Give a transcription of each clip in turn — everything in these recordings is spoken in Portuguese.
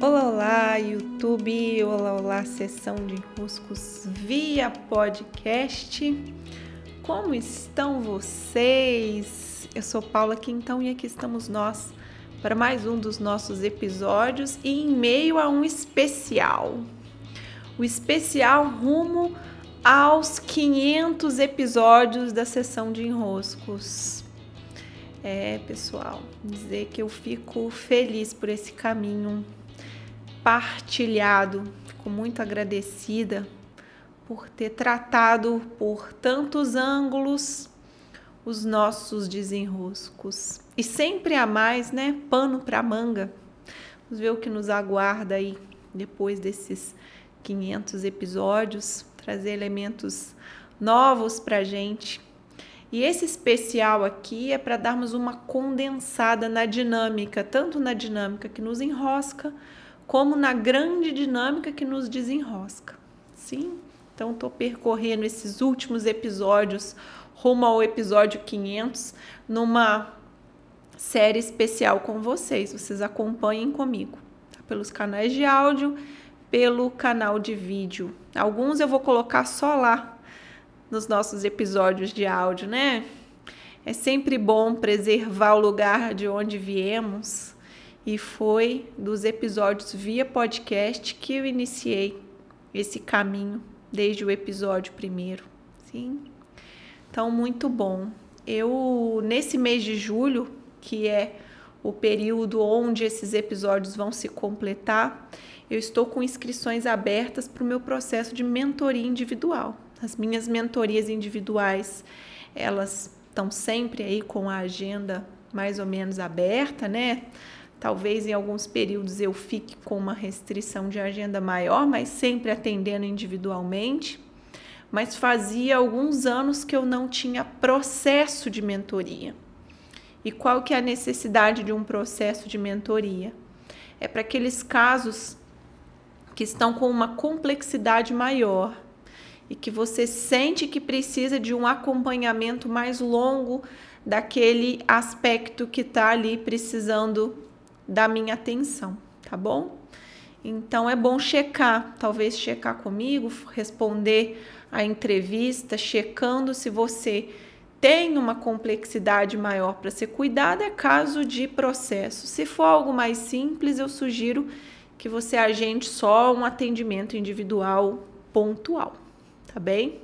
Olá, olá, YouTube! Olá, olá, sessão de enroscos via podcast. Como estão vocês? Eu sou Paula Quintão e aqui estamos nós para mais um dos nossos episódios e em meio a um especial. O especial rumo aos 500 episódios da sessão de enroscos. É, pessoal, dizer que eu fico feliz por esse caminho partilhado. Fico muito agradecida por ter tratado por tantos ângulos os nossos desenroscos. E sempre há mais, né? Pano para manga. Vamos ver o que nos aguarda aí depois desses 500 episódios, trazer elementos novos para gente. E esse especial aqui é para darmos uma condensada na dinâmica, tanto na dinâmica que nos enrosca, como na grande dinâmica que nos desenrosca. Sim? Então, estou percorrendo esses últimos episódios rumo ao episódio 500 numa série especial com vocês. Vocês acompanhem comigo, tá? pelos canais de áudio, pelo canal de vídeo. Alguns eu vou colocar só lá nos nossos episódios de áudio, né? É sempre bom preservar o lugar de onde viemos e foi dos episódios via podcast que eu iniciei esse caminho desde o episódio primeiro, sim. Então muito bom. Eu nesse mês de julho, que é o período onde esses episódios vão se completar, eu estou com inscrições abertas para o meu processo de mentoria individual. As minhas mentorias individuais, elas estão sempre aí com a agenda mais ou menos aberta, né? Talvez em alguns períodos eu fique com uma restrição de agenda maior, mas sempre atendendo individualmente. Mas fazia alguns anos que eu não tinha processo de mentoria. E qual que é a necessidade de um processo de mentoria? É para aqueles casos que estão com uma complexidade maior e que você sente que precisa de um acompanhamento mais longo daquele aspecto que está ali precisando da minha atenção, tá bom? Então é bom checar, talvez checar comigo, responder a entrevista, checando se você tem uma complexidade maior para ser cuidada, é caso de processo. Se for algo mais simples, eu sugiro que você agende só um atendimento individual pontual, tá bem?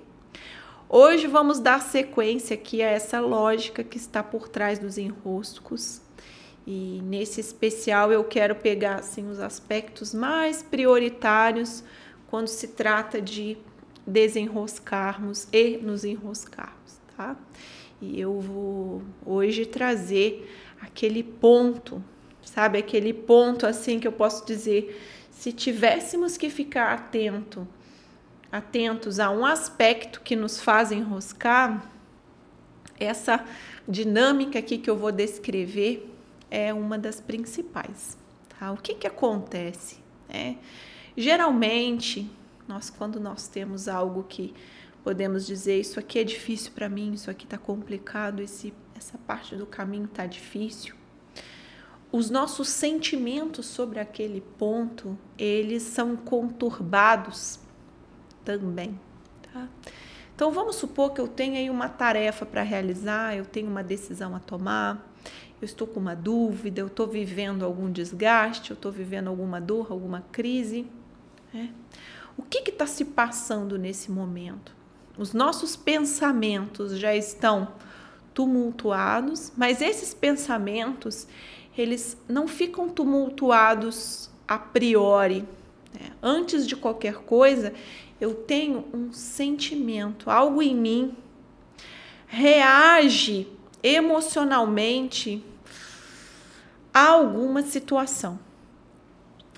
Hoje vamos dar sequência aqui a essa lógica que está por trás dos enroscos e nesse especial eu quero pegar assim os aspectos mais prioritários quando se trata de desenroscarmos e nos enroscarmos, tá? E eu vou hoje trazer aquele ponto, sabe, aquele ponto assim que eu posso dizer, se tivéssemos que ficar atento, atentos a um aspecto que nos faz enroscar, essa dinâmica aqui que eu vou descrever é uma das principais. Tá? O que, que acontece? É, geralmente, nós quando nós temos algo que podemos dizer isso aqui é difícil para mim, isso aqui está complicado, esse, essa parte do caminho está difícil. Os nossos sentimentos sobre aquele ponto, eles são conturbados também, tá? Então vamos supor que eu tenho aí uma tarefa para realizar, eu tenho uma decisão a tomar, eu estou com uma dúvida, eu estou vivendo algum desgaste, eu estou vivendo alguma dor, alguma crise. Né? O que está se passando nesse momento? Os nossos pensamentos já estão tumultuados, mas esses pensamentos eles não ficam tumultuados a priori. Né? Antes de qualquer coisa, eu tenho um sentimento, algo em mim reage emocionalmente a alguma situação.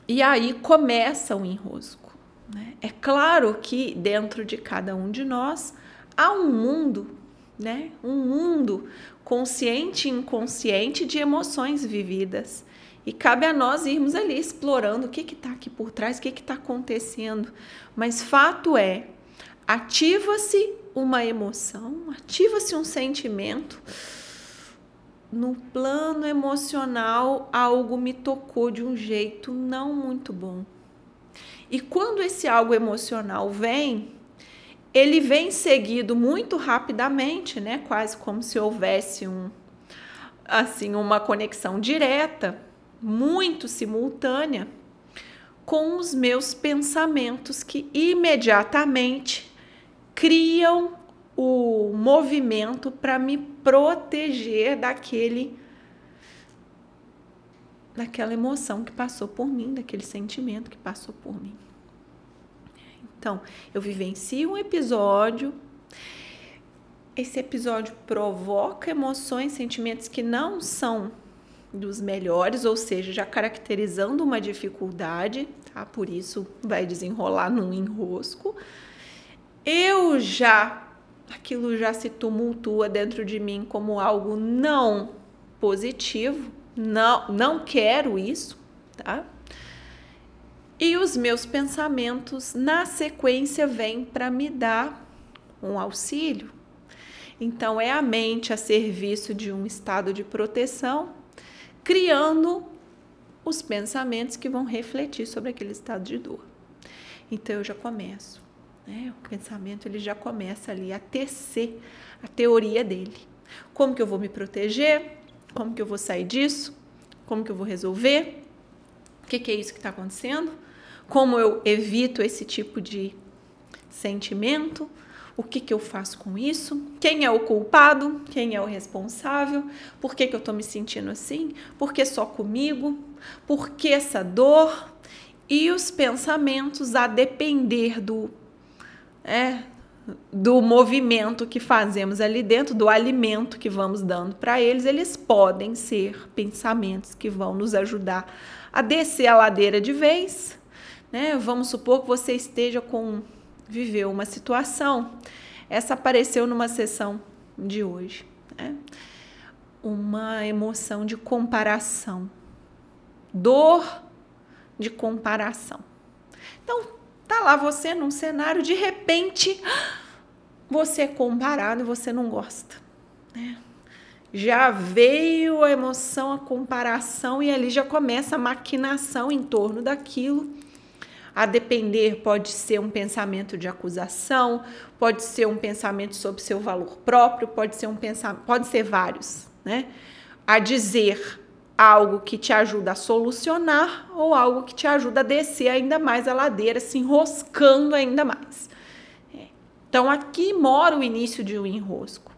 E aí começa o enrosco. Né? É claro que dentro de cada um de nós há um mundo, né? um mundo consciente e inconsciente de emoções vividas. E cabe a nós irmos ali explorando o que está aqui por trás, o que está acontecendo. Mas fato é, ativa-se uma emoção, ativa-se um sentimento no plano emocional algo me tocou de um jeito não muito bom. E quando esse algo emocional vem, ele vem seguido muito rapidamente, né? Quase como se houvesse um assim uma conexão direta, muito simultânea com os meus pensamentos que imediatamente criam o movimento para me proteger daquele daquela emoção que passou por mim, daquele sentimento que passou por mim. Então, eu vivencio um episódio, esse episódio provoca emoções, sentimentos que não são dos melhores, ou seja, já caracterizando uma dificuldade, tá? Por isso vai desenrolar num enrosco. Eu já aquilo já se tumultua dentro de mim como algo não positivo, não não quero isso, tá? E os meus pensamentos na sequência vêm para me dar um auxílio. Então é a mente a serviço de um estado de proteção criando os pensamentos que vão refletir sobre aquele estado de dor. Então eu já começo, né? O pensamento ele já começa ali a tecer a teoria dele. Como que eu vou me proteger? Como que eu vou sair disso? Como que eu vou resolver? O que, que é isso que está acontecendo? Como eu evito esse tipo de sentimento? O que, que eu faço com isso? Quem é o culpado? Quem é o responsável? Por que, que eu estou me sentindo assim? Por que só comigo? Por que essa dor? E os pensamentos a depender do, é, do movimento que fazemos ali dentro, do alimento que vamos dando para eles, eles podem ser pensamentos que vão nos ajudar a descer a ladeira de vez. Né? Vamos supor que você esteja com viveu uma situação. Essa apareceu numa sessão de hoje. Né? Uma emoção de comparação. Dor de comparação. Então, tá lá você num cenário, de repente, você é comparado e você não gosta. Né? Já veio a emoção, a comparação, e ali já começa a maquinação em torno daquilo a depender, pode ser um pensamento de acusação, pode ser um pensamento sobre seu valor próprio, pode ser um pensamento, pode ser vários, né? A dizer algo que te ajuda a solucionar ou algo que te ajuda a descer ainda mais a ladeira, se enroscando ainda mais. É. Então aqui mora o início de um enrosco.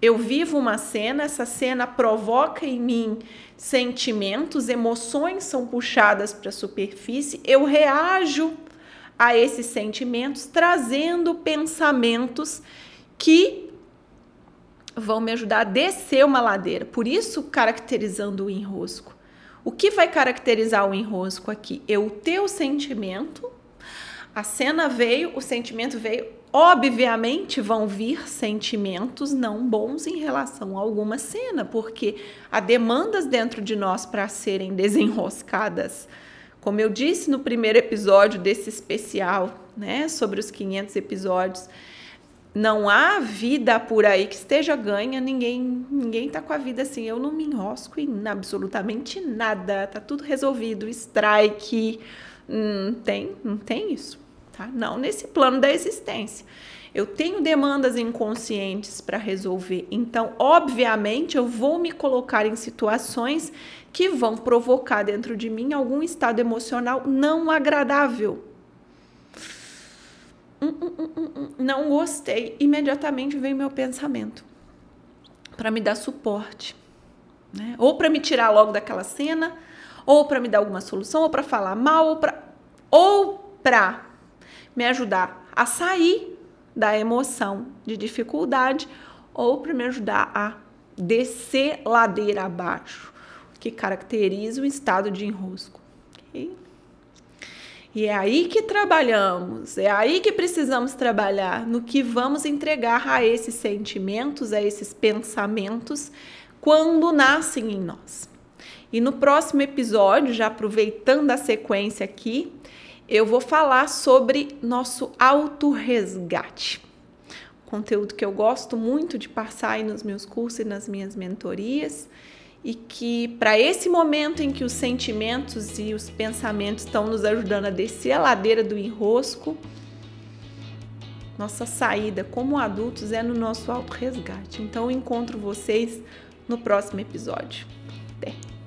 Eu vivo uma cena, essa cena provoca em mim sentimentos, emoções são puxadas para a superfície, eu reajo a esses sentimentos trazendo pensamentos que vão me ajudar a descer uma ladeira. Por isso, caracterizando o enrosco. O que vai caracterizar o enrosco aqui? É o teu sentimento. A cena veio, o sentimento veio, Obviamente vão vir sentimentos não bons em relação a alguma cena, porque há demandas dentro de nós para serem desenroscadas. Como eu disse no primeiro episódio desse especial, né, sobre os 500 episódios, não há vida por aí que esteja ganha, ninguém ninguém tá com a vida assim. Eu não me enrosco em absolutamente nada, tá tudo resolvido, strike, não tem, não tem isso tá? Não nesse plano da existência. Eu tenho demandas inconscientes para resolver, então, obviamente, eu vou me colocar em situações que vão provocar dentro de mim algum estado emocional não agradável. Hum, hum, hum, não gostei, imediatamente vem meu pensamento para me dar suporte, né? Ou para me tirar logo daquela cena, ou para me dar alguma solução, ou para falar mal, ou para ou para me ajudar a sair da emoção de dificuldade ou para me ajudar a descer ladeira abaixo, que caracteriza o estado de enrosco. Okay? E é aí que trabalhamos, é aí que precisamos trabalhar, no que vamos entregar a esses sentimentos, a esses pensamentos, quando nascem em nós. E no próximo episódio, já aproveitando a sequência aqui, eu vou falar sobre nosso autorresgate. conteúdo que eu gosto muito de passar aí nos meus cursos e nas minhas mentorias e que para esse momento em que os sentimentos e os pensamentos estão nos ajudando a descer a ladeira do enrosco, nossa saída como adultos é no nosso auto resgate. Então eu encontro vocês no próximo episódio. Até.